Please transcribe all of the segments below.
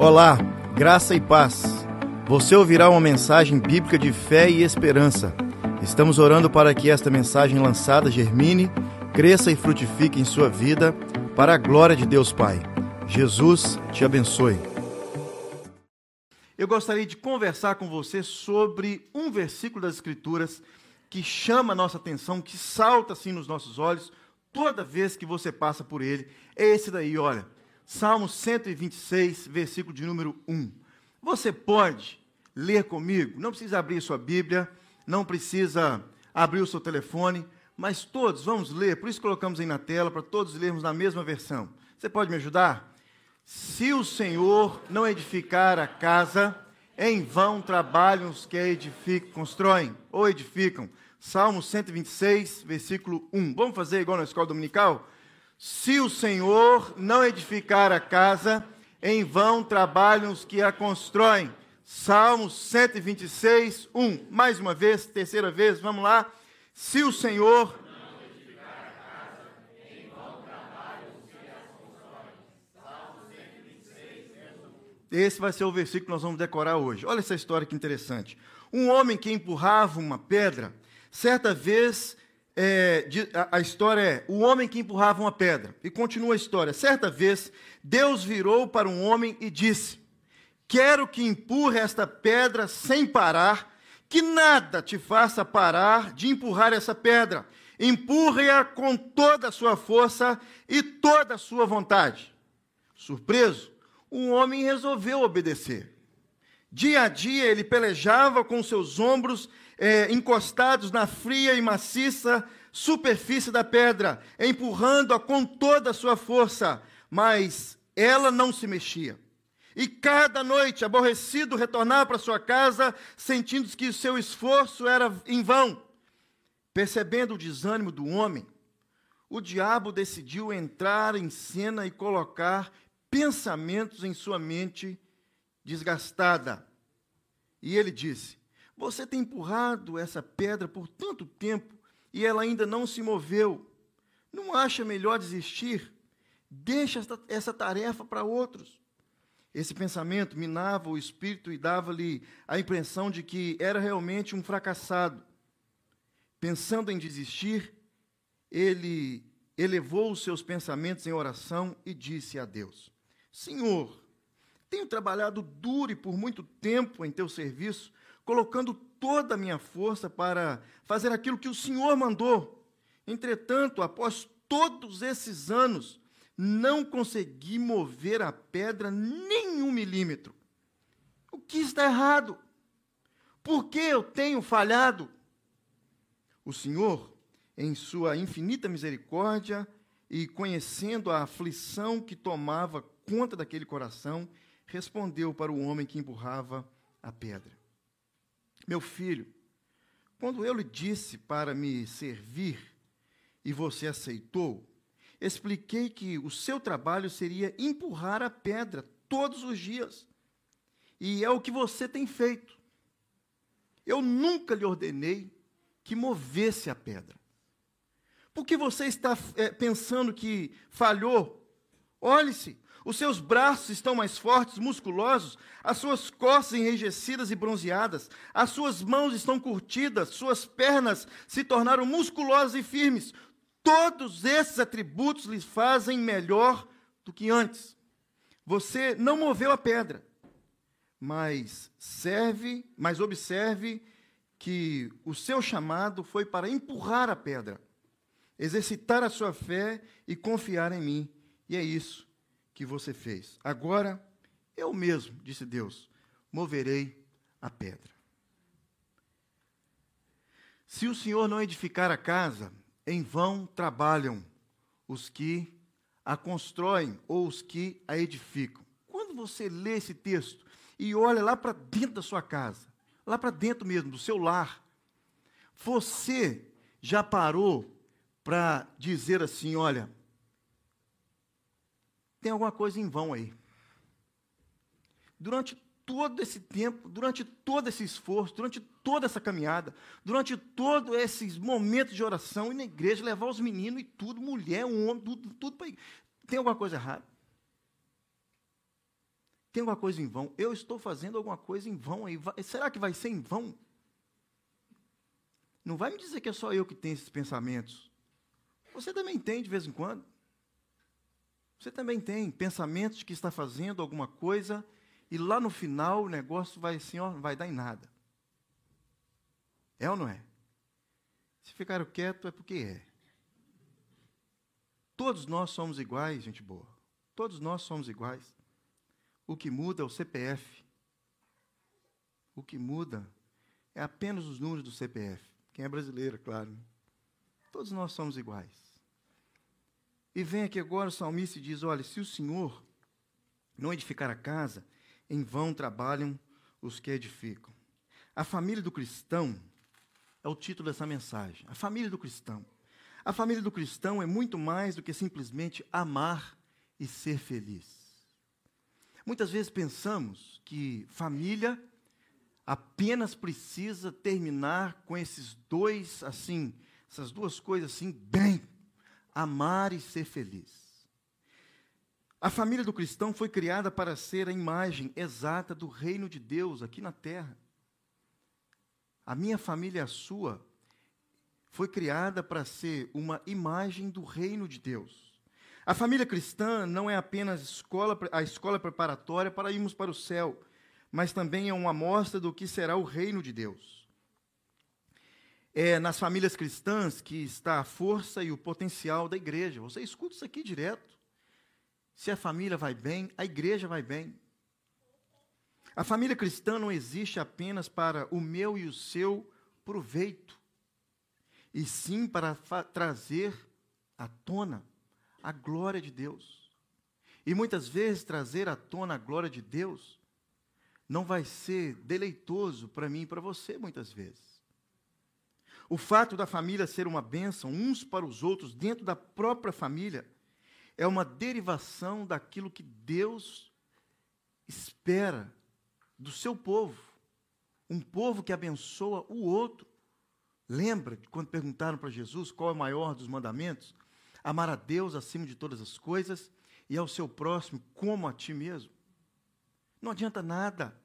Olá, graça e paz. Você ouvirá uma mensagem bíblica de fé e esperança. Estamos orando para que esta mensagem lançada germine, cresça e frutifique em sua vida, para a glória de Deus Pai. Jesus te abençoe. Eu gostaria de conversar com você sobre um versículo das Escrituras que chama a nossa atenção, que salta assim nos nossos olhos toda vez que você passa por ele. É esse daí, olha. Salmo 126, versículo de número 1. Você pode ler comigo, não precisa abrir sua Bíblia, não precisa abrir o seu telefone, mas todos vamos ler, por isso colocamos aí na tela, para todos lermos na mesma versão. Você pode me ajudar? Se o Senhor não edificar a casa, em vão trabalham os que edificam, constroem ou edificam. Salmo 126, versículo 1. Vamos fazer igual na escola dominical? Se o Senhor não edificar a casa, em vão trabalham os que a constroem. Salmo 126, 1. Mais uma vez, terceira vez, vamos lá. Se o Senhor não edificar a casa, em vão trabalham os que a constroem. Salmo 126, 1. Esse vai ser o versículo que nós vamos decorar hoje. Olha essa história que interessante. Um homem que empurrava uma pedra, certa vez é, a, a, história é o homem que empurrava uma pedra. E continua a história. Certa vez, Deus virou para um homem e disse: Quero que empurre esta pedra sem parar, que nada te faça parar de empurrar essa pedra. Empurre-a com toda a sua força e toda a sua vontade. Surpreso, o homem resolveu obedecer. Dia a dia ele pelejava com seus ombros é, encostados na fria e maciça superfície da pedra, empurrando-a com toda a sua força, mas ela não se mexia. E cada noite, aborrecido, retornava para sua casa, sentindo que o seu esforço era em vão. Percebendo o desânimo do homem, o diabo decidiu entrar em cena e colocar pensamentos em sua mente desgastada. E ele disse: Você tem empurrado essa pedra por tanto tempo e ela ainda não se moveu. Não acha melhor desistir? Deixa essa, essa tarefa para outros. Esse pensamento minava o espírito e dava-lhe a impressão de que era realmente um fracassado. Pensando em desistir, ele elevou os seus pensamentos em oração e disse a Deus: Senhor, tenho trabalhado duro e por muito tempo em teu serviço, colocando toda a minha força para fazer aquilo que o Senhor mandou. Entretanto, após todos esses anos, não consegui mover a pedra nem um milímetro. O que está errado? Por que eu tenho falhado? O Senhor, em sua infinita misericórdia e conhecendo a aflição que tomava conta daquele coração, respondeu para o homem que empurrava a pedra: Meu filho, quando eu lhe disse para me servir e você aceitou, expliquei que o seu trabalho seria empurrar a pedra todos os dias. E é o que você tem feito. Eu nunca lhe ordenei que movesse a pedra. Por que você está é, pensando que falhou? Olhe-se, os seus braços estão mais fortes, musculosos, as suas costas enrijecidas e bronzeadas, as suas mãos estão curtidas, suas pernas se tornaram musculosas e firmes. Todos esses atributos lhe fazem melhor do que antes. Você não moveu a pedra, mas serve, mas observe que o seu chamado foi para empurrar a pedra, exercitar a sua fé e confiar em mim. E é isso que você fez. Agora, eu mesmo, disse Deus, moverei a pedra. Se o Senhor não edificar a casa, em vão trabalham os que a constroem ou os que a edificam. Quando você lê esse texto e olha lá para dentro da sua casa, lá para dentro mesmo, do seu lar, você já parou para dizer assim: olha, tem alguma coisa em vão aí. Durante todo esse tempo, durante todo esse esforço, durante toda essa caminhada, durante todos esses momentos de oração e na igreja, levar os meninos e tudo, mulher, um homem, tudo, tudo para Tem alguma coisa errada? Tem alguma coisa em vão? Eu estou fazendo alguma coisa em vão aí. Será que vai ser em vão? Não vai me dizer que é só eu que tenho esses pensamentos. Você também tem de vez em quando. Você também tem pensamentos de que está fazendo alguma coisa e lá no final o negócio vai assim, ó, não vai dar em nada. É ou não é? Se ficaram quieto é porque é. Todos nós somos iguais, gente boa. Todos nós somos iguais. O que muda é o CPF. O que muda é apenas os números do CPF. Quem é brasileiro, claro. Todos nós somos iguais. E vem aqui agora o salmista e diz: Olha, se o Senhor não edificar a casa, em vão trabalham os que edificam. A família do cristão é o título dessa mensagem. A família do cristão. A família do cristão é muito mais do que simplesmente amar e ser feliz. Muitas vezes pensamos que família apenas precisa terminar com esses dois, assim, essas duas coisas assim, bem, amar e ser feliz. A família do cristão foi criada para ser a imagem exata do reino de Deus aqui na terra. A minha família, a sua, foi criada para ser uma imagem do reino de Deus. A família cristã não é apenas escola, a escola preparatória para irmos para o céu mas também é uma amostra do que será o reino de Deus. É nas famílias cristãs que está a força e o potencial da igreja. Você escuta isso aqui direto. Se a família vai bem, a igreja vai bem. A família cristã não existe apenas para o meu e o seu proveito, e sim para trazer à tona a glória de Deus. E muitas vezes trazer à tona a glória de Deus não vai ser deleitoso para mim e para você muitas vezes. O fato da família ser uma bênção uns para os outros dentro da própria família é uma derivação daquilo que Deus espera do seu povo. Um povo que abençoa o outro. Lembra de quando perguntaram para Jesus qual é o maior dos mandamentos? Amar a Deus acima de todas as coisas e ao seu próximo como a ti mesmo. Não adianta nada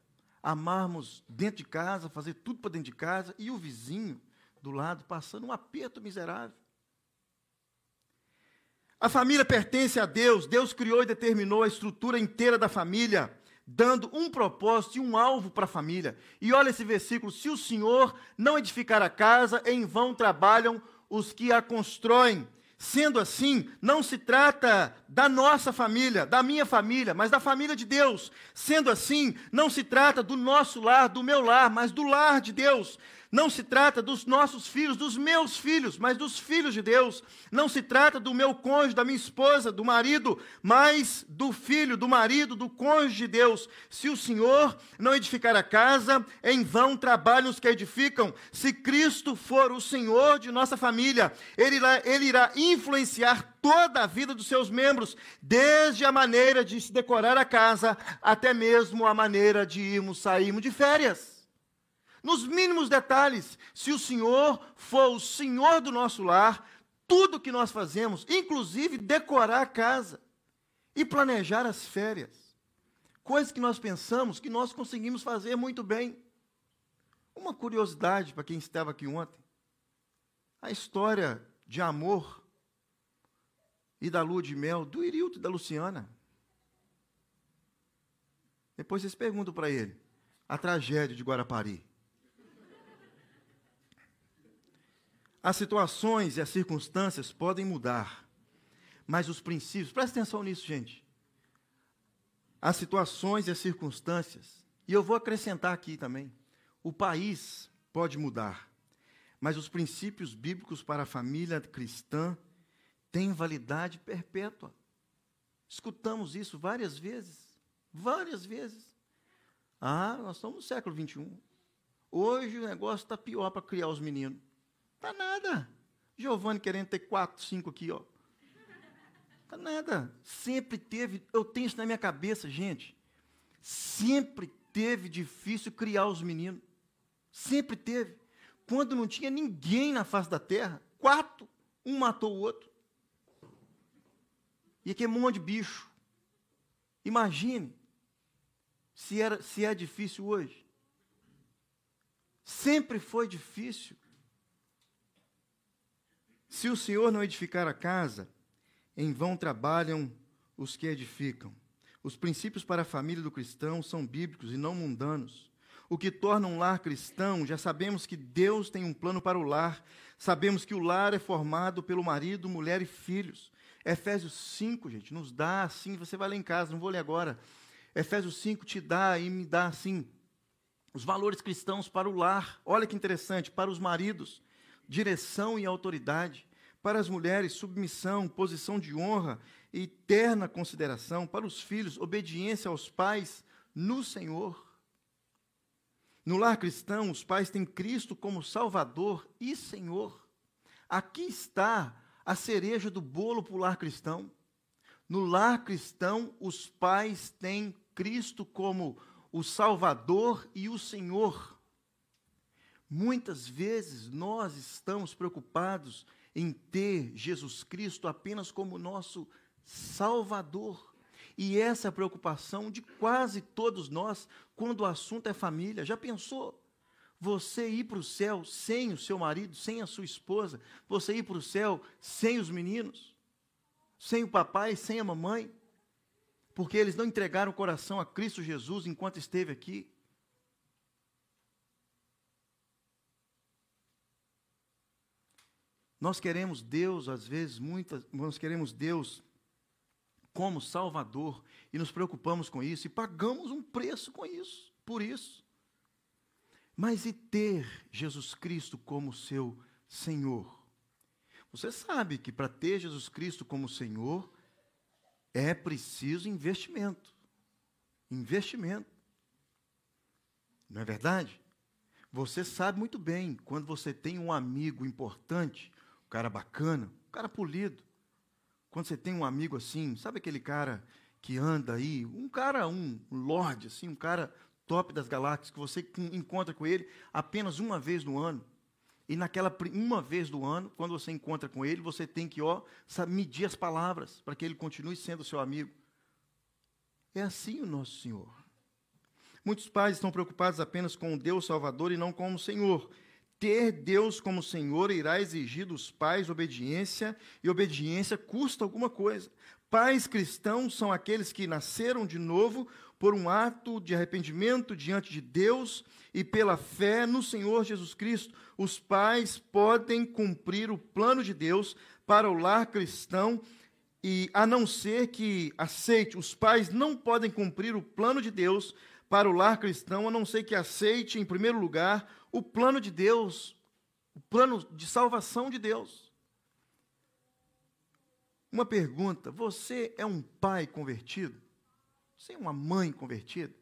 amarmos dentro de casa, fazer tudo para dentro de casa e o vizinho do lado passando um aperto miserável. A família pertence a Deus. Deus criou e determinou a estrutura inteira da família, dando um propósito e um alvo para a família. E olha esse versículo: se o Senhor não edificar a casa, em vão trabalham os que a constroem. Sendo assim, não se trata da nossa família, da minha família, mas da família de Deus. Sendo assim, não se trata do nosso lar, do meu lar, mas do lar de Deus. Não se trata dos nossos filhos, dos meus filhos, mas dos filhos de Deus. Não se trata do meu cônjuge, da minha esposa, do marido, mas do filho, do marido, do cônjuge de Deus. Se o Senhor não edificar a casa, em vão trabalham os que edificam. Se Cristo for o Senhor de nossa família, Ele irá, ele irá influenciar toda a vida dos seus membros, desde a maneira de se decorar a casa, até mesmo a maneira de irmos, sairmos de férias nos mínimos detalhes. Se o Senhor for o Senhor do nosso lar, tudo que nós fazemos, inclusive decorar a casa e planejar as férias, coisas que nós pensamos que nós conseguimos fazer muito bem. Uma curiosidade para quem estava aqui ontem: a história de amor e da lua de mel do Irilto e da Luciana. Depois vocês perguntam para ele a tragédia de Guarapari. As situações e as circunstâncias podem mudar, mas os princípios, presta atenção nisso, gente. As situações e as circunstâncias, e eu vou acrescentar aqui também, o país pode mudar, mas os princípios bíblicos para a família cristã têm validade perpétua. Escutamos isso várias vezes, várias vezes. Ah, nós estamos no século 21. Hoje o negócio está pior para criar os meninos. Tá nada. Giovanni querendo ter quatro, cinco aqui, ó. Tá nada. Sempre teve, eu tenho isso na minha cabeça, gente. Sempre teve difícil criar os meninos. Sempre teve. Quando não tinha ninguém na face da terra, quatro, um matou o outro. E aqui é um monte de bicho. Imagine. se, era, se é difícil hoje. Sempre foi difícil. Se o Senhor não edificar a casa, em vão trabalham os que edificam. Os princípios para a família do cristão são bíblicos e não mundanos. O que torna um lar cristão, já sabemos que Deus tem um plano para o lar. Sabemos que o lar é formado pelo marido, mulher e filhos. Efésios 5, gente, nos dá assim, você vai lá em casa, não vou ler agora. Efésios 5 te dá e me dá assim os valores cristãos para o lar. Olha que interessante, para os maridos, direção e autoridade, para as mulheres, submissão, posição de honra e eterna consideração, para os filhos, obediência aos pais no Senhor. No lar cristão, os pais têm Cristo como Salvador e Senhor. Aqui está a cereja do bolo para o lar cristão. No lar cristão, os pais têm Cristo como o Salvador e o Senhor. Muitas vezes nós estamos preocupados em ter Jesus Cristo apenas como nosso Salvador. E essa é a preocupação de quase todos nós quando o assunto é família. Já pensou? Você ir para o céu sem o seu marido, sem a sua esposa, você ir para o céu sem os meninos, sem o papai, sem a mamãe, porque eles não entregaram o coração a Cristo Jesus enquanto esteve aqui. Nós queremos Deus, às vezes, muitas, nós queremos Deus como Salvador e nos preocupamos com isso e pagamos um preço com isso, por isso. Mas e ter Jesus Cristo como seu Senhor? Você sabe que para ter Jesus Cristo como Senhor é preciso investimento. Investimento. Não é verdade? Você sabe muito bem quando você tem um amigo importante, um cara bacana, um cara polido, quando você tem um amigo assim, sabe aquele cara que anda aí, um cara, um lorde, assim, um cara top das galáxias, que você encontra com ele apenas uma vez no ano. E naquela uma vez do ano, quando você encontra com ele, você tem que ó, medir as palavras para que ele continue sendo seu amigo. É assim o nosso Senhor. Muitos pais estão preocupados apenas com o Deus Salvador e não com o Senhor. Ter Deus como Senhor irá exigir dos pais obediência, e obediência custa alguma coisa. Pais cristãos são aqueles que nasceram de novo por um ato de arrependimento diante de Deus e pela fé no Senhor Jesus Cristo. Os pais podem cumprir o plano de Deus para o lar cristão e a não ser que aceite, os pais não podem cumprir o plano de Deus para o lar cristão, a não ser que aceite, em primeiro lugar, o plano de Deus, o plano de salvação de Deus. Uma pergunta: você é um pai convertido? Você é uma mãe convertida?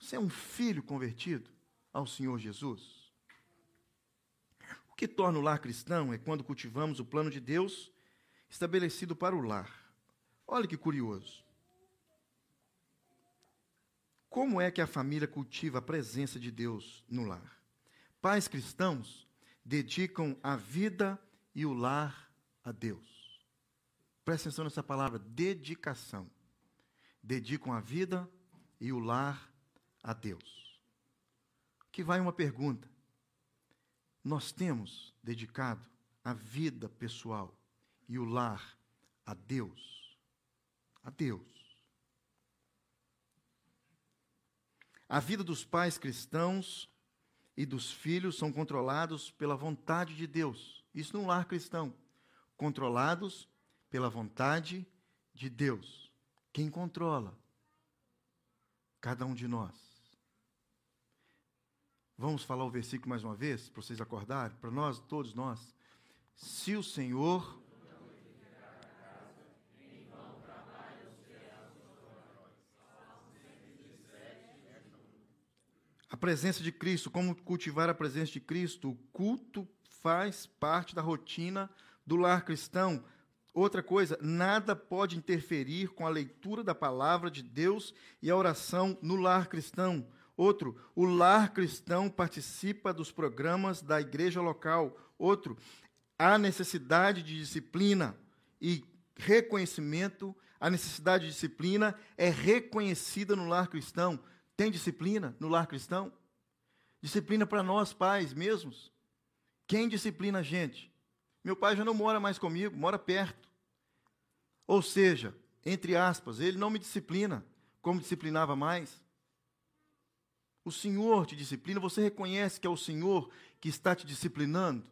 Você é um filho convertido ao Senhor Jesus? O que torna o lar cristão é quando cultivamos o plano de Deus estabelecido para o lar. Olha que curioso. Como é que a família cultiva a presença de Deus no lar? Pais cristãos dedicam a vida e o lar a Deus. Presta atenção nessa palavra, dedicação. Dedicam a vida e o lar a Deus. Que vai uma pergunta. Nós temos dedicado a vida pessoal e o lar a Deus? A Deus. A vida dos pais cristãos e dos filhos são controlados pela vontade de Deus. Isso num lar cristão. Controlados pela vontade de Deus. Quem controla? Cada um de nós. Vamos falar o versículo mais uma vez, para vocês acordarem, para nós, todos nós. Se o Senhor A presença de Cristo, como cultivar a presença de Cristo? O culto faz parte da rotina do lar cristão. Outra coisa, nada pode interferir com a leitura da palavra de Deus e a oração no lar cristão. Outro, o lar cristão participa dos programas da igreja local. Outro, há necessidade de disciplina e reconhecimento a necessidade de disciplina é reconhecida no lar cristão. Tem disciplina no lar cristão? Disciplina para nós, pais mesmos. Quem disciplina a gente? Meu pai já não mora mais comigo, mora perto. Ou seja, entre aspas, ele não me disciplina como disciplinava mais. O Senhor te disciplina, você reconhece que é o Senhor que está te disciplinando.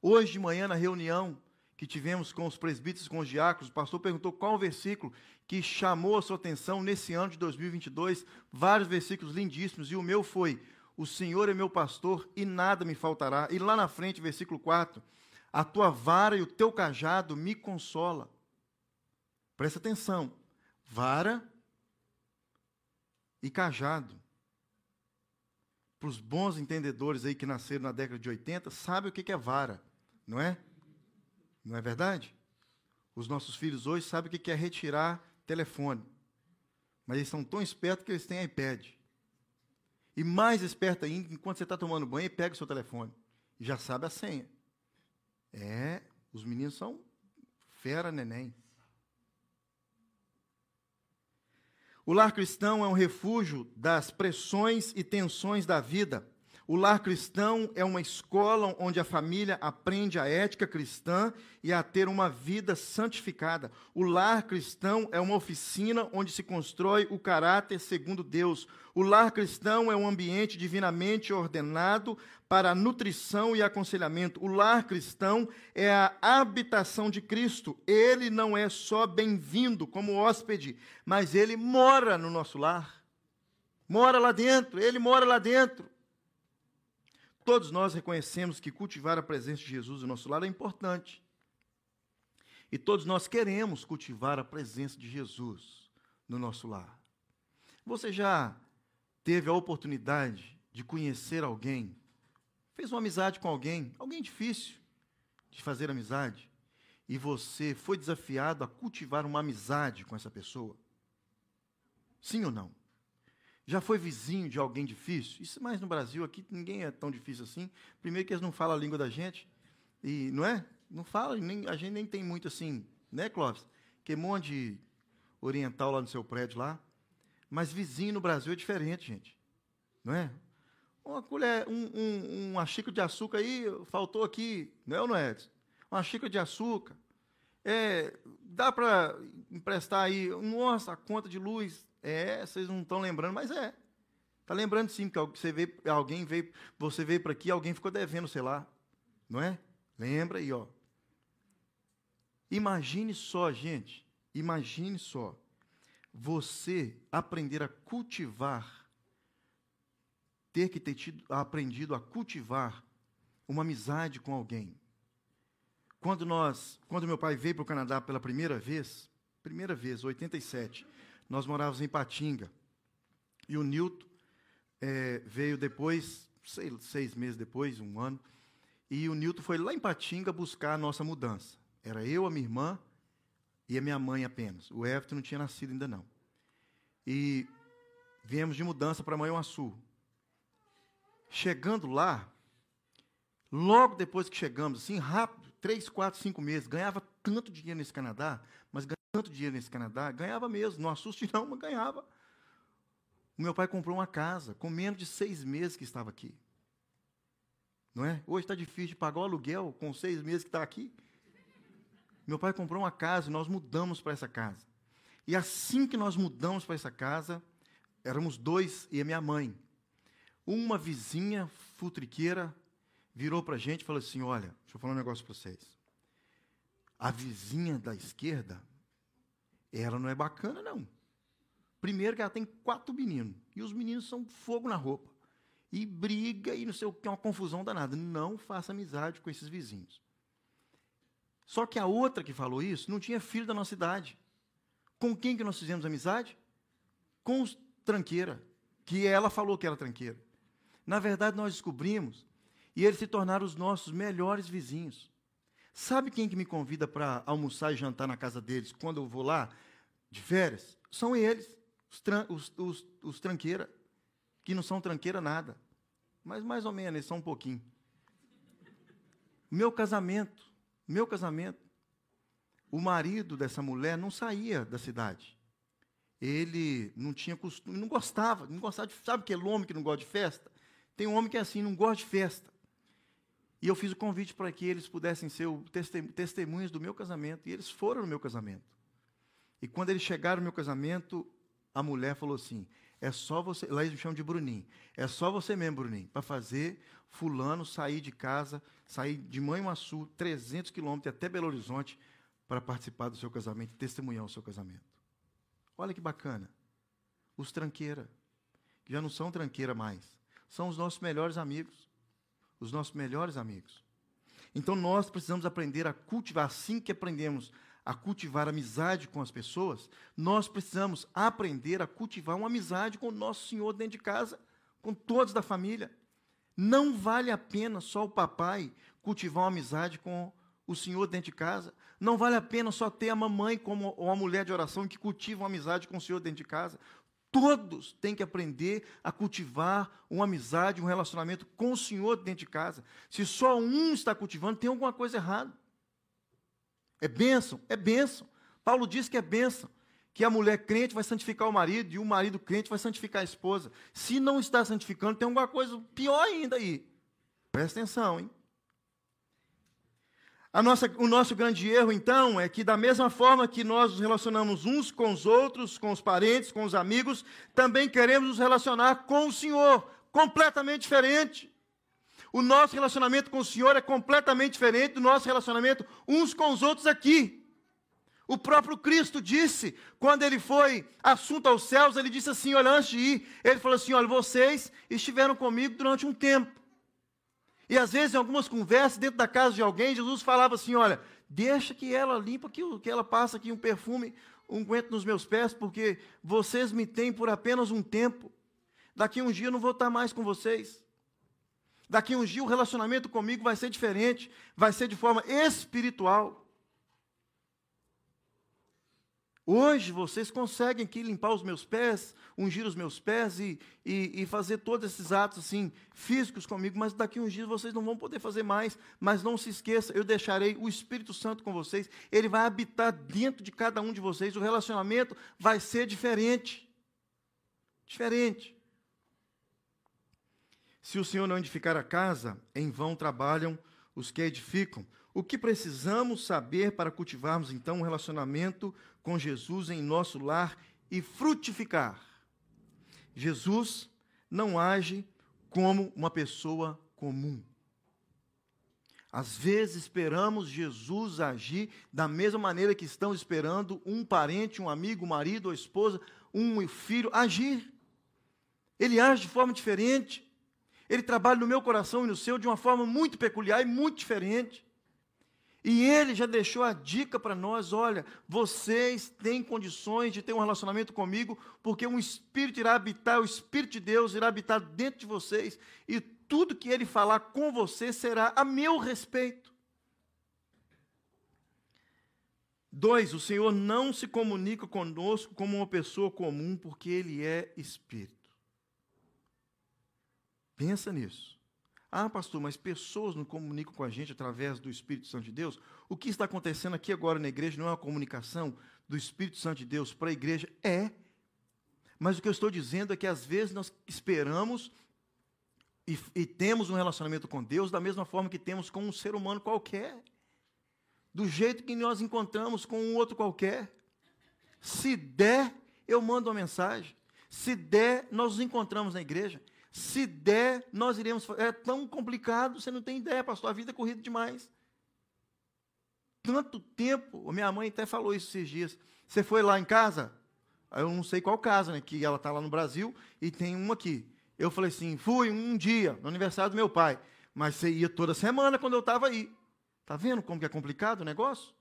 Hoje de manhã, na reunião que tivemos com os presbíteros, com os diáconos, o pastor perguntou qual o versículo que chamou a sua atenção nesse ano de 2022. Vários versículos lindíssimos, e o meu foi: O Senhor é meu pastor e nada me faltará. E lá na frente, versículo 4, a tua vara e o teu cajado me consola. Presta atenção. Vara e cajado. Para os bons entendedores aí que nasceram na década de 80, sabe o que é vara, não é? Não é verdade? Os nossos filhos hoje sabem o que é retirar telefone. Mas eles são tão espertos que eles têm iPad. E mais esperto ainda, enquanto você está tomando banho, pega o seu telefone. E já sabe a senha. É, os meninos são fera neném. O lar cristão é um refúgio das pressões e tensões da vida. O lar cristão é uma escola onde a família aprende a ética cristã e a ter uma vida santificada. O lar cristão é uma oficina onde se constrói o caráter segundo Deus. O lar cristão é um ambiente divinamente ordenado para nutrição e aconselhamento. O lar cristão é a habitação de Cristo. Ele não é só bem-vindo como hóspede, mas ele mora no nosso lar. Mora lá dentro, ele mora lá dentro. Todos nós reconhecemos que cultivar a presença de Jesus no nosso lar é importante. E todos nós queremos cultivar a presença de Jesus no nosso lar. Você já teve a oportunidade de conhecer alguém, fez uma amizade com alguém, alguém difícil de fazer amizade, e você foi desafiado a cultivar uma amizade com essa pessoa? Sim ou não? Já foi vizinho de alguém difícil? Isso mais no Brasil, aqui ninguém é tão difícil assim. Primeiro que eles não falam a língua da gente. E, não é? Não fala, nem, a gente nem tem muito assim, né, Clóvis? Que monte de oriental lá no seu prédio lá. Mas vizinho no Brasil é diferente, gente. Não é? Uma colher, um, um, uma xícara de açúcar aí, faltou aqui, não é não é? Uma xícara de açúcar. É, dá para emprestar aí, nossa, a conta de luz é, vocês não estão lembrando, mas é. Está lembrando sim, que você veio, alguém veio, você veio para aqui, alguém ficou devendo, sei lá. Não é? Lembra aí, ó. Imagine só, gente. Imagine só. Você aprender a cultivar, ter que ter tido, aprendido a cultivar uma amizade com alguém. Quando nós, quando meu pai veio para o Canadá pela primeira vez, primeira vez, 87, nós morávamos em Patinga. E o Nilton é, veio depois, sei, seis meses depois, um ano, e o Nilton foi lá em Patinga buscar a nossa mudança. Era eu, a minha irmã e a minha mãe apenas. O Everton não tinha nascido ainda não. E viemos de mudança para Manhuaçu. Chegando lá, logo depois que chegamos, assim, rápido, três, quatro, cinco meses, ganhava tanto dinheiro nesse Canadá, mas tanto dinheiro nesse Canadá, ganhava mesmo, não assuste não, mas ganhava. O meu pai comprou uma casa com menos de seis meses que estava aqui. Não é? Hoje está difícil de pagar o aluguel com seis meses que está aqui. Meu pai comprou uma casa e nós mudamos para essa casa. E assim que nós mudamos para essa casa, éramos dois e a minha mãe. Uma vizinha futriqueira virou para a gente e falou assim: Olha, deixa eu falar um negócio para vocês. A vizinha da esquerda ela não é bacana, não. Primeiro que ela tem quatro meninos. E os meninos são fogo na roupa. E briga e não sei o que, é uma confusão danada. Não faça amizade com esses vizinhos. Só que a outra que falou isso não tinha filho da nossa idade. Com quem que nós fizemos amizade? Com os tranqueira, que ela falou que era tranqueira. Na verdade, nós descobrimos e eles se tornaram os nossos melhores vizinhos. Sabe quem que me convida para almoçar e jantar na casa deles quando eu vou lá de férias? São eles, os, tran os, os, os tranqueira, que não são tranqueira nada. Mas mais ou menos, são um pouquinho. Meu casamento, meu casamento. o marido dessa mulher não saía da cidade. Ele não tinha costume, não gostava, não gostava de, sabe aquele homem que não gosta de festa? Tem um homem que é assim, não gosta de festa. E eu fiz o convite para que eles pudessem ser testemunhas do meu casamento, e eles foram no meu casamento. E quando eles chegaram no meu casamento, a mulher falou assim: é só você, lá eles me chamam de Bruninho, é só você mesmo, Bruninho, para fazer fulano sair de casa, sair de Manhuaçu, 300 quilômetros até Belo Horizonte, para participar do seu casamento, testemunhar o seu casamento. Olha que bacana. Os tranqueira, que já não são tranqueira mais, são os nossos melhores amigos. Os nossos melhores amigos. Então nós precisamos aprender a cultivar, assim que aprendemos a cultivar amizade com as pessoas, nós precisamos aprender a cultivar uma amizade com o nosso Senhor dentro de casa, com todos da família. Não vale a pena só o papai cultivar uma amizade com o Senhor dentro de casa. Não vale a pena só ter a mamãe como uma mulher de oração que cultiva uma amizade com o Senhor dentro de casa. Todos têm que aprender a cultivar uma amizade, um relacionamento com o Senhor dentro de casa. Se só um está cultivando, tem alguma coisa errada. É bênção? É bênção. Paulo diz que é bênção. Que a mulher crente vai santificar o marido e o marido crente vai santificar a esposa. Se não está santificando, tem alguma coisa pior ainda aí. Presta atenção, hein? Nossa, o nosso grande erro, então, é que, da mesma forma que nós nos relacionamos uns com os outros, com os parentes, com os amigos, também queremos nos relacionar com o Senhor, completamente diferente. O nosso relacionamento com o Senhor é completamente diferente do nosso relacionamento uns com os outros aqui. O próprio Cristo disse, quando ele foi assunto aos céus, ele disse assim: olha, antes de ir, ele falou assim: olha, vocês estiveram comigo durante um tempo. E às vezes, em algumas conversas, dentro da casa de alguém, Jesus falava assim: olha, deixa que ela limpa, que, que ela passa aqui um perfume, um unguento nos meus pés, porque vocês me têm por apenas um tempo. Daqui um dia eu não vou estar mais com vocês. Daqui um dia o relacionamento comigo vai ser diferente, vai ser de forma espiritual. Hoje vocês conseguem aqui limpar os meus pés, ungir os meus pés e, e, e, fazer todos esses atos assim físicos comigo, mas daqui uns dias vocês não vão poder fazer mais. Mas não se esqueça, eu deixarei o Espírito Santo com vocês, ele vai habitar dentro de cada um de vocês. O relacionamento vai ser diferente. Diferente. Se o Senhor não edificar a casa, em vão trabalham os que edificam. O que precisamos saber para cultivarmos então um relacionamento com Jesus em nosso lar e frutificar? Jesus não age como uma pessoa comum. Às vezes esperamos Jesus agir da mesma maneira que estão esperando um parente, um amigo, marido ou esposa, um filho agir. Ele age de forma diferente. Ele trabalha no meu coração e no seu de uma forma muito peculiar e muito diferente. E ele já deixou a dica para nós: olha, vocês têm condições de ter um relacionamento comigo, porque um Espírito irá habitar, o Espírito de Deus irá habitar dentro de vocês, e tudo que ele falar com você será a meu respeito. Dois, o Senhor não se comunica conosco como uma pessoa comum, porque Ele é Espírito. Pensa nisso. Ah, pastor, mas pessoas não comunicam com a gente através do Espírito Santo de Deus? O que está acontecendo aqui agora na igreja não é uma comunicação do Espírito Santo de Deus para a igreja? É. Mas o que eu estou dizendo é que às vezes nós esperamos e, e temos um relacionamento com Deus da mesma forma que temos com um ser humano qualquer. Do jeito que nós encontramos com um outro qualquer. Se der, eu mando uma mensagem. Se der, nós nos encontramos na igreja. Se der, nós iremos. É tão complicado, você não tem ideia, pastor. A vida é corrida demais. Tanto tempo. Minha mãe até falou isso esses dias. Você foi lá em casa? Eu não sei qual casa, né? Que ela está lá no Brasil e tem uma aqui. Eu falei assim: fui um dia, no aniversário do meu pai. Mas você ia toda semana quando eu estava aí. Está vendo como que é complicado o negócio?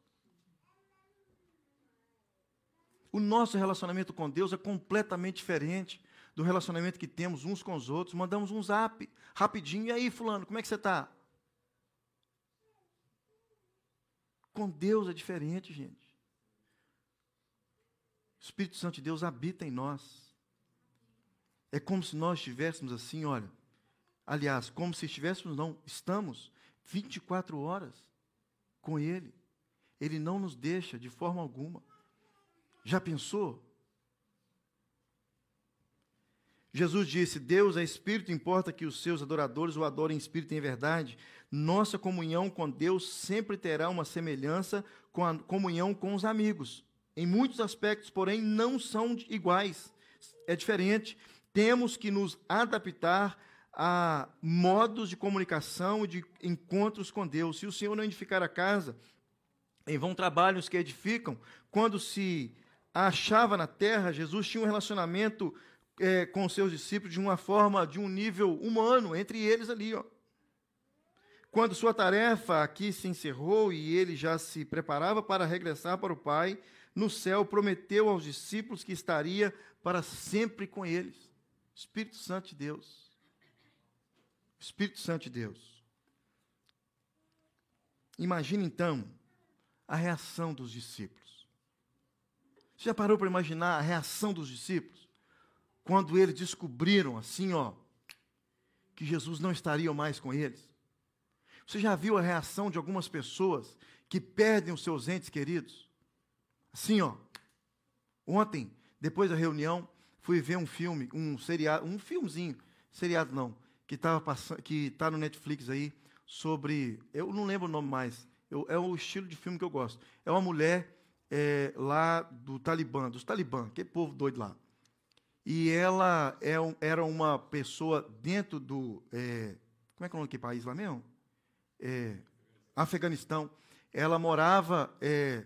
O nosso relacionamento com Deus é completamente diferente do relacionamento que temos uns com os outros, mandamos um zap rapidinho. E aí, fulano, como é que você está? Com Deus é diferente, gente. O Espírito Santo de Deus habita em nós. É como se nós estivéssemos assim, olha. Aliás, como se estivéssemos, não, estamos 24 horas com Ele. Ele não nos deixa de forma alguma. Já pensou? Jesus disse: Deus é espírito, importa que os seus adoradores o adorem em espírito e em verdade. Nossa comunhão com Deus sempre terá uma semelhança com a comunhão com os amigos. Em muitos aspectos, porém, não são iguais. É diferente. Temos que nos adaptar a modos de comunicação e de encontros com Deus. Se o Senhor não edificar a casa, em vão trabalhos que edificam. Quando se achava na terra, Jesus tinha um relacionamento é, com seus discípulos de uma forma, de um nível humano, entre eles ali. Ó. Quando sua tarefa aqui se encerrou e ele já se preparava para regressar para o Pai, no céu prometeu aos discípulos que estaria para sempre com eles. Espírito Santo de Deus. Espírito Santo de Deus. Imagine então a reação dos discípulos. Você já parou para imaginar a reação dos discípulos? Quando eles descobriram assim, ó, que Jesus não estaria mais com eles. Você já viu a reação de algumas pessoas que perdem os seus entes queridos? Assim, ó. Ontem, depois da reunião, fui ver um filme, um seriado, um filmezinho, seriado não, que tava passando, que está no Netflix aí sobre, eu não lembro o nome mais. Eu, é o estilo de filme que eu gosto. É uma mulher é, lá do Talibã, dos Talibã, que povo doido lá e ela é, era uma pessoa dentro do. É, como é que é o nome daquele país lá mesmo? É, Afeganistão. Ela morava, é,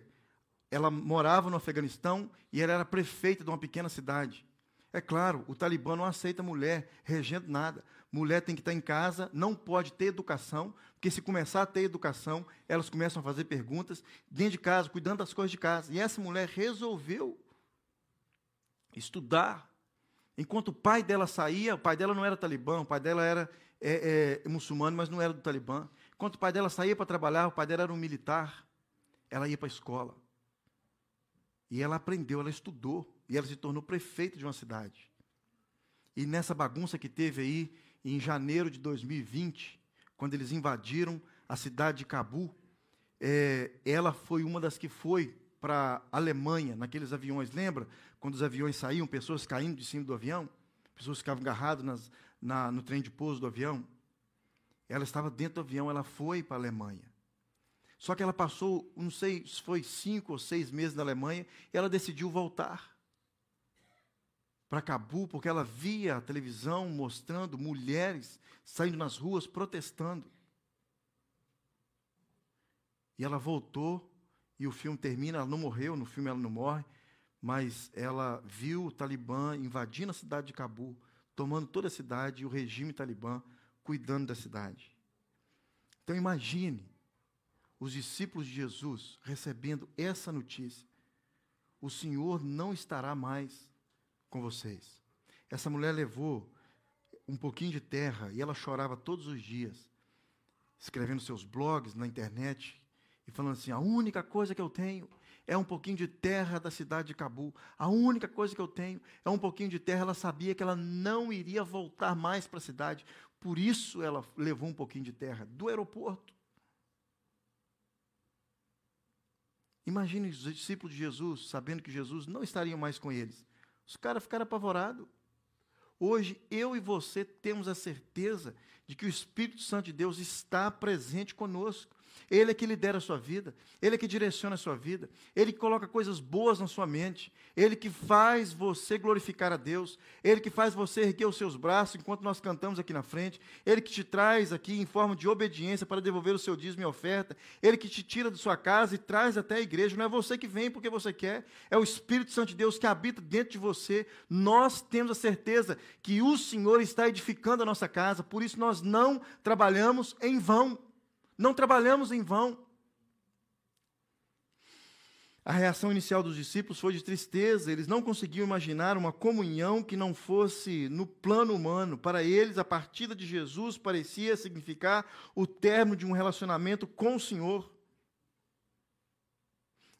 ela morava no Afeganistão e ela era prefeita de uma pequena cidade. É claro, o Talibã não aceita mulher regendo nada. Mulher tem que estar em casa, não pode ter educação, porque se começar a ter educação, elas começam a fazer perguntas dentro de casa, cuidando das coisas de casa. E essa mulher resolveu estudar, Enquanto o pai dela saía, o pai dela não era talibã, o pai dela era é, é, muçulmano, mas não era do talibã. Enquanto o pai dela saía para trabalhar, o pai dela era um militar, ela ia para a escola. E ela aprendeu, ela estudou, e ela se tornou prefeita de uma cidade. E nessa bagunça que teve aí, em janeiro de 2020, quando eles invadiram a cidade de Cabu, é, ela foi uma das que foi para a Alemanha, naqueles aviões, lembra? Quando os aviões saíam, pessoas caindo de cima do avião, pessoas ficavam agarradas nas, na, no trem de pouso do avião. Ela estava dentro do avião, ela foi para a Alemanha. Só que ela passou, não sei se foi cinco ou seis meses na Alemanha, e ela decidiu voltar para Cabu, porque ela via a televisão mostrando mulheres saindo nas ruas protestando. E ela voltou e o filme termina, ela não morreu, no filme ela não morre, mas ela viu o Talibã invadindo a cidade de Cabu, tomando toda a cidade e o regime talibã cuidando da cidade. Então imagine os discípulos de Jesus recebendo essa notícia. O Senhor não estará mais com vocês. Essa mulher levou um pouquinho de terra e ela chorava todos os dias, escrevendo seus blogs na internet, e falando assim: a única coisa que eu tenho é um pouquinho de terra da cidade de Cabu. A única coisa que eu tenho é um pouquinho de terra. Ela sabia que ela não iria voltar mais para a cidade. Por isso ela levou um pouquinho de terra do aeroporto. Imagine os discípulos de Jesus sabendo que Jesus não estaria mais com eles. Os caras ficaram apavorados. Hoje, eu e você temos a certeza de que o Espírito Santo de Deus está presente conosco. Ele é que lidera a sua vida, Ele é que direciona a sua vida, Ele que coloca coisas boas na sua mente, Ele que faz você glorificar a Deus, Ele que faz você erguer os seus braços enquanto nós cantamos aqui na frente, Ele que te traz aqui em forma de obediência para devolver o seu dízimo e oferta, Ele que te tira de sua casa e traz até a igreja. Não é você que vem porque você quer, é o Espírito Santo de Deus que habita dentro de você. Nós temos a certeza que o Senhor está edificando a nossa casa, por isso nós não trabalhamos em vão. Não trabalhamos em vão. A reação inicial dos discípulos foi de tristeza, eles não conseguiam imaginar uma comunhão que não fosse no plano humano. Para eles, a partida de Jesus parecia significar o término de um relacionamento com o Senhor.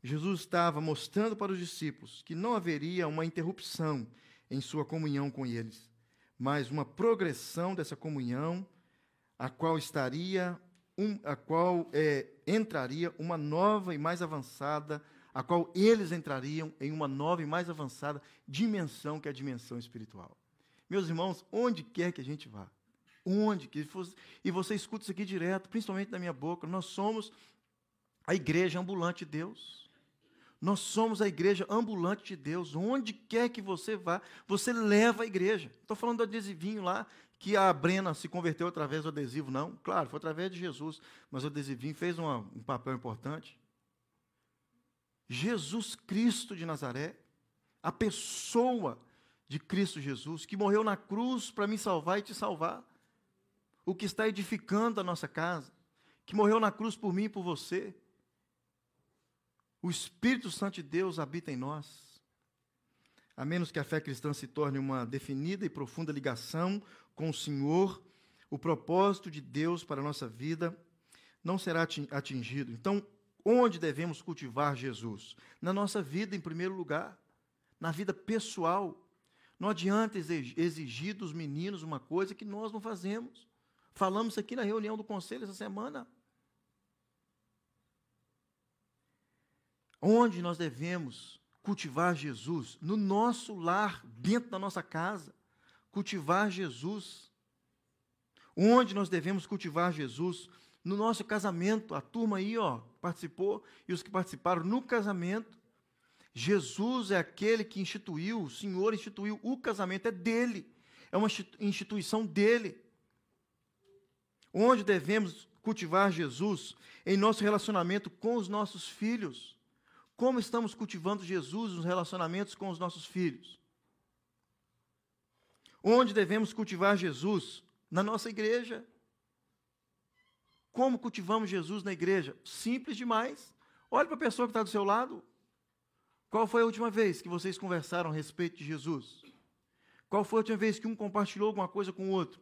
Jesus estava mostrando para os discípulos que não haveria uma interrupção em sua comunhão com eles, mas uma progressão dessa comunhão, a qual estaria um, a qual é, entraria uma nova e mais avançada, a qual eles entrariam em uma nova e mais avançada dimensão, que é a dimensão espiritual. Meus irmãos, onde quer que a gente vá, onde que fosse, e você escuta isso aqui direto, principalmente da minha boca, nós somos a igreja ambulante de Deus. Nós somos a igreja ambulante de Deus. Onde quer que você vá, você leva a igreja. Estou falando do adesivinho lá, que a Brena se converteu através do adesivo, não. Claro, foi através de Jesus, mas o adesivinho fez uma, um papel importante. Jesus Cristo de Nazaré, a pessoa de Cristo Jesus, que morreu na cruz para me salvar e te salvar, o que está edificando a nossa casa, que morreu na cruz por mim e por você. O Espírito Santo de Deus habita em nós. A menos que a fé cristã se torne uma definida e profunda ligação com o Senhor, o propósito de Deus para a nossa vida não será atingido. Então, onde devemos cultivar Jesus? Na nossa vida, em primeiro lugar, na vida pessoal. Não adianta exigir dos meninos uma coisa que nós não fazemos. Falamos aqui na reunião do conselho essa semana. Onde nós devemos cultivar Jesus? No nosso lar, dentro da nossa casa cultivar Jesus. Onde nós devemos cultivar Jesus? No nosso casamento, a turma aí, ó, participou, e os que participaram no casamento. Jesus é aquele que instituiu, o Senhor instituiu o casamento, é dele, é uma instituição dele. Onde devemos cultivar Jesus? Em nosso relacionamento com os nossos filhos. Como estamos cultivando Jesus nos relacionamentos com os nossos filhos? Onde devemos cultivar Jesus? Na nossa igreja. Como cultivamos Jesus na igreja? Simples demais. Olhe para a pessoa que está do seu lado. Qual foi a última vez que vocês conversaram a respeito de Jesus? Qual foi a última vez que um compartilhou alguma coisa com o outro?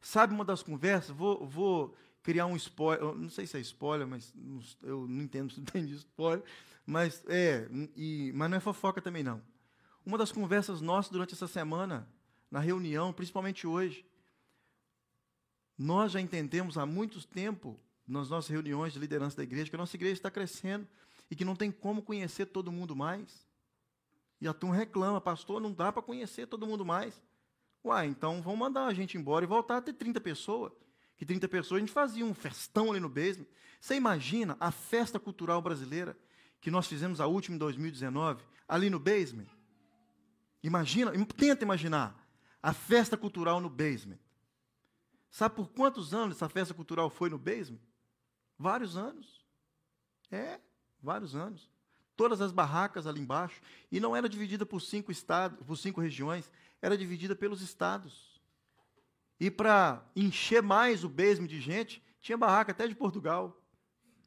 Sabe uma das conversas? Vou, vou criar um spoiler. Não sei se é spoiler, mas eu não entendo se tem de spoiler. Mas é, e, mas não é fofoca também não. Uma das conversas nossas durante essa semana na reunião, principalmente hoje. Nós já entendemos há muito tempo, nas nossas reuniões de liderança da igreja, que a nossa igreja está crescendo e que não tem como conhecer todo mundo mais. E a turma reclama, pastor, não dá para conhecer todo mundo mais. Uai, então vão mandar a gente embora e voltar a ter 30 pessoas. Que 30 pessoas a gente fazia um festão ali no basement. Você imagina a festa cultural brasileira que nós fizemos a última em 2019, ali no basement? Imagina, tenta imaginar a festa cultural no basement. Sabe por quantos anos essa festa cultural foi no basement? Vários anos. É, vários anos. Todas as barracas ali embaixo. E não era dividida por cinco estados, por cinco regiões, era dividida pelos estados. E para encher mais o basement de gente, tinha barraca até de Portugal.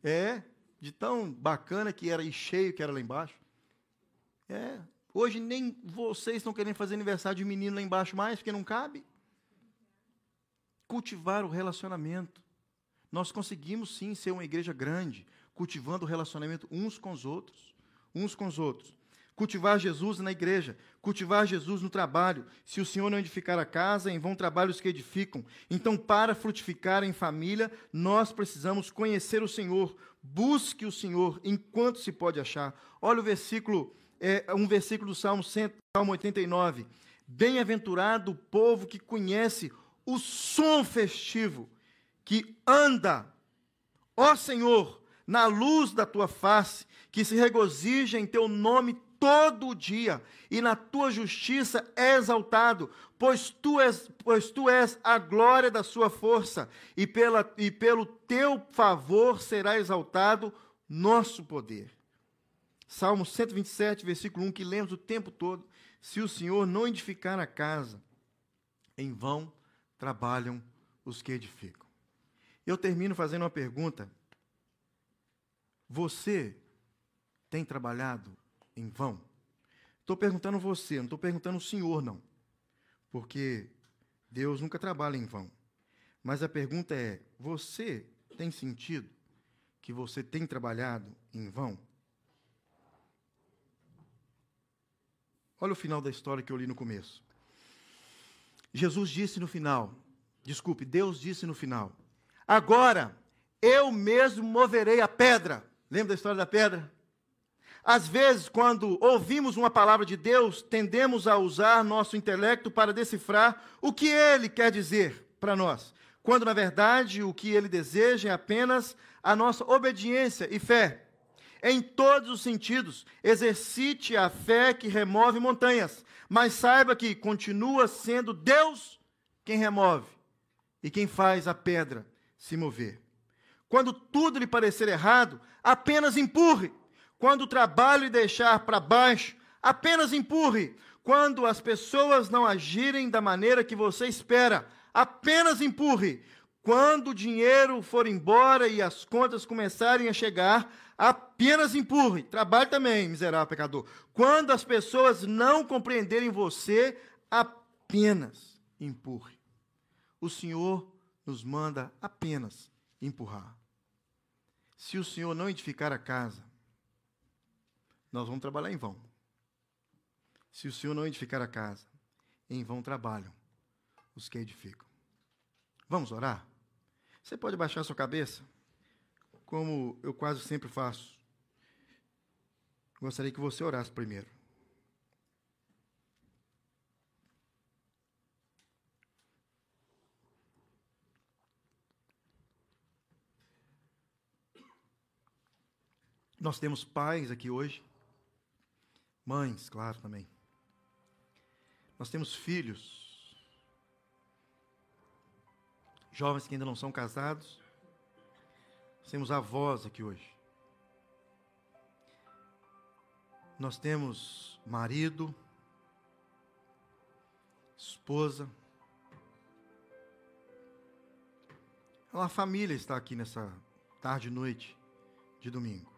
É, de tão bacana que era e cheio que era lá embaixo. É, Hoje nem vocês estão querendo fazer aniversário de menino lá embaixo mais, porque não cabe. Cultivar o relacionamento. Nós conseguimos sim ser uma igreja grande, cultivando o relacionamento uns com os outros. Uns com os outros. Cultivar Jesus na igreja, cultivar Jesus no trabalho. Se o Senhor não edificar a casa, em vão trabalhos que edificam. Então, para frutificar em família, nós precisamos conhecer o Senhor. Busque o Senhor enquanto se pode achar. Olha o versículo é, um versículo do Salmo, Salmo 89. Bem-aventurado o povo que conhece o som festivo, que anda, ó Senhor, na luz da tua face, que se regozija em teu nome todo o dia, e na tua justiça é exaltado, pois tu és, pois tu és a glória da sua força, e, pela, e pelo teu favor será exaltado nosso poder. Salmo 127, versículo 1, que lemos o tempo todo: Se o Senhor não edificar a casa, em vão trabalham os que edificam. Eu termino fazendo uma pergunta. Você tem trabalhado em vão? Estou perguntando você, não estou perguntando o senhor, não. Porque Deus nunca trabalha em vão. Mas a pergunta é: você tem sentido que você tem trabalhado em vão? Olha o final da história que eu li no começo. Jesus disse no final, desculpe, Deus disse no final: Agora eu mesmo moverei a pedra. Lembra da história da pedra? Às vezes, quando ouvimos uma palavra de Deus, tendemos a usar nosso intelecto para decifrar o que ele quer dizer para nós, quando na verdade o que ele deseja é apenas a nossa obediência e fé. Em todos os sentidos, exercite a fé que remove montanhas, mas saiba que continua sendo Deus quem remove e quem faz a pedra se mover. Quando tudo lhe parecer errado, apenas empurre quando o trabalho deixar para baixo, apenas empurre. Quando as pessoas não agirem da maneira que você espera, apenas empurre. Quando o dinheiro for embora e as contas começarem a chegar, apenas empurre. Trabalhe também, miserável pecador. Quando as pessoas não compreenderem você, apenas empurre. O Senhor nos manda apenas empurrar. Se o Senhor não edificar a casa, nós vamos trabalhar em vão. Se o Senhor não edificar a casa, em vão trabalham os que edificam. Vamos orar? Você pode baixar sua cabeça, como eu quase sempre faço. Gostaria que você orasse primeiro. Nós temos pais aqui hoje Mães, claro, também. Nós temos filhos, jovens que ainda não são casados. Nós temos avós aqui hoje. Nós temos marido, esposa. A família está aqui nessa tarde e noite de domingo.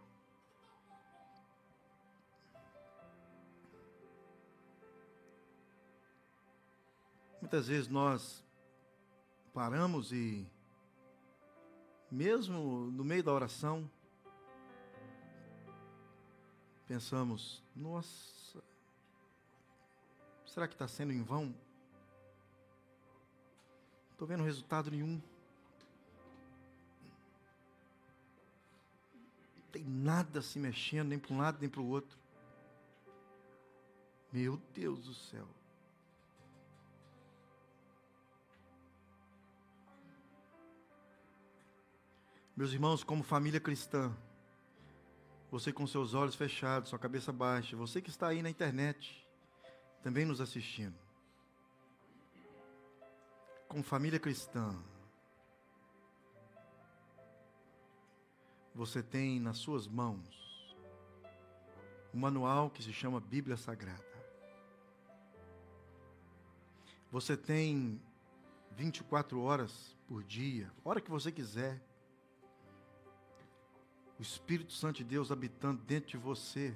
Muitas vezes nós paramos e, mesmo no meio da oração, pensamos: nossa, será que está sendo em vão? Não estou vendo resultado nenhum. Não tem nada se mexendo, nem para um lado nem para o outro. Meu Deus do céu. Meus irmãos, como família cristã, você com seus olhos fechados, sua cabeça baixa, você que está aí na internet, também nos assistindo, como família cristã, você tem nas suas mãos um manual que se chama Bíblia Sagrada. Você tem 24 horas por dia, hora que você quiser, o Espírito Santo de Deus habitando dentro de você.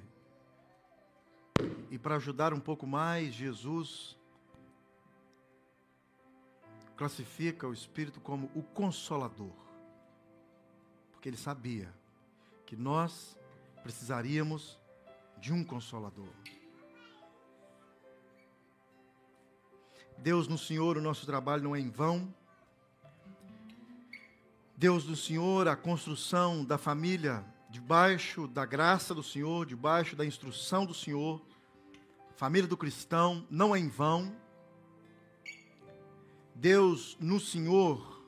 E para ajudar um pouco mais, Jesus classifica o Espírito como o Consolador. Porque ele sabia que nós precisaríamos de um Consolador. Deus no Senhor, o nosso trabalho não é em vão. Deus do Senhor, a construção da família debaixo da graça do Senhor, debaixo da instrução do Senhor, família do cristão, não é em vão. Deus no Senhor,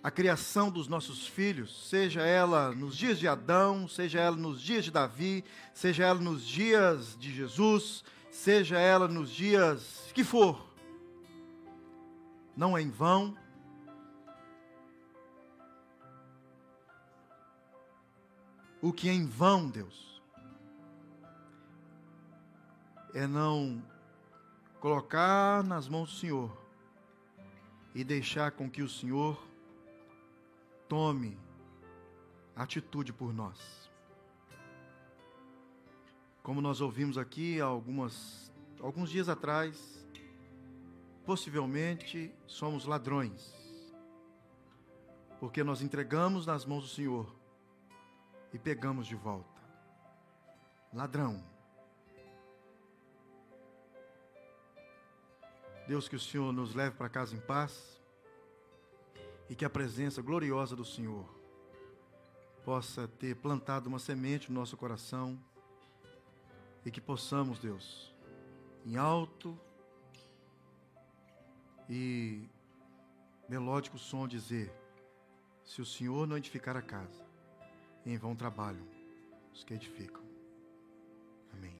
a criação dos nossos filhos, seja ela nos dias de Adão, seja ela nos dias de Davi, seja ela nos dias de Jesus, seja ela nos dias que for, não é em vão. O que é em vão, Deus, é não colocar nas mãos do Senhor e deixar com que o Senhor tome atitude por nós. Como nós ouvimos aqui algumas, alguns dias atrás, possivelmente somos ladrões, porque nós entregamos nas mãos do Senhor e pegamos de volta. Ladrão. Deus, que o Senhor nos leve para casa em paz e que a presença gloriosa do Senhor possa ter plantado uma semente no nosso coração e que possamos, Deus, em alto e melódico som dizer: se o Senhor não edificar a casa, em vão trabalham os que edificam.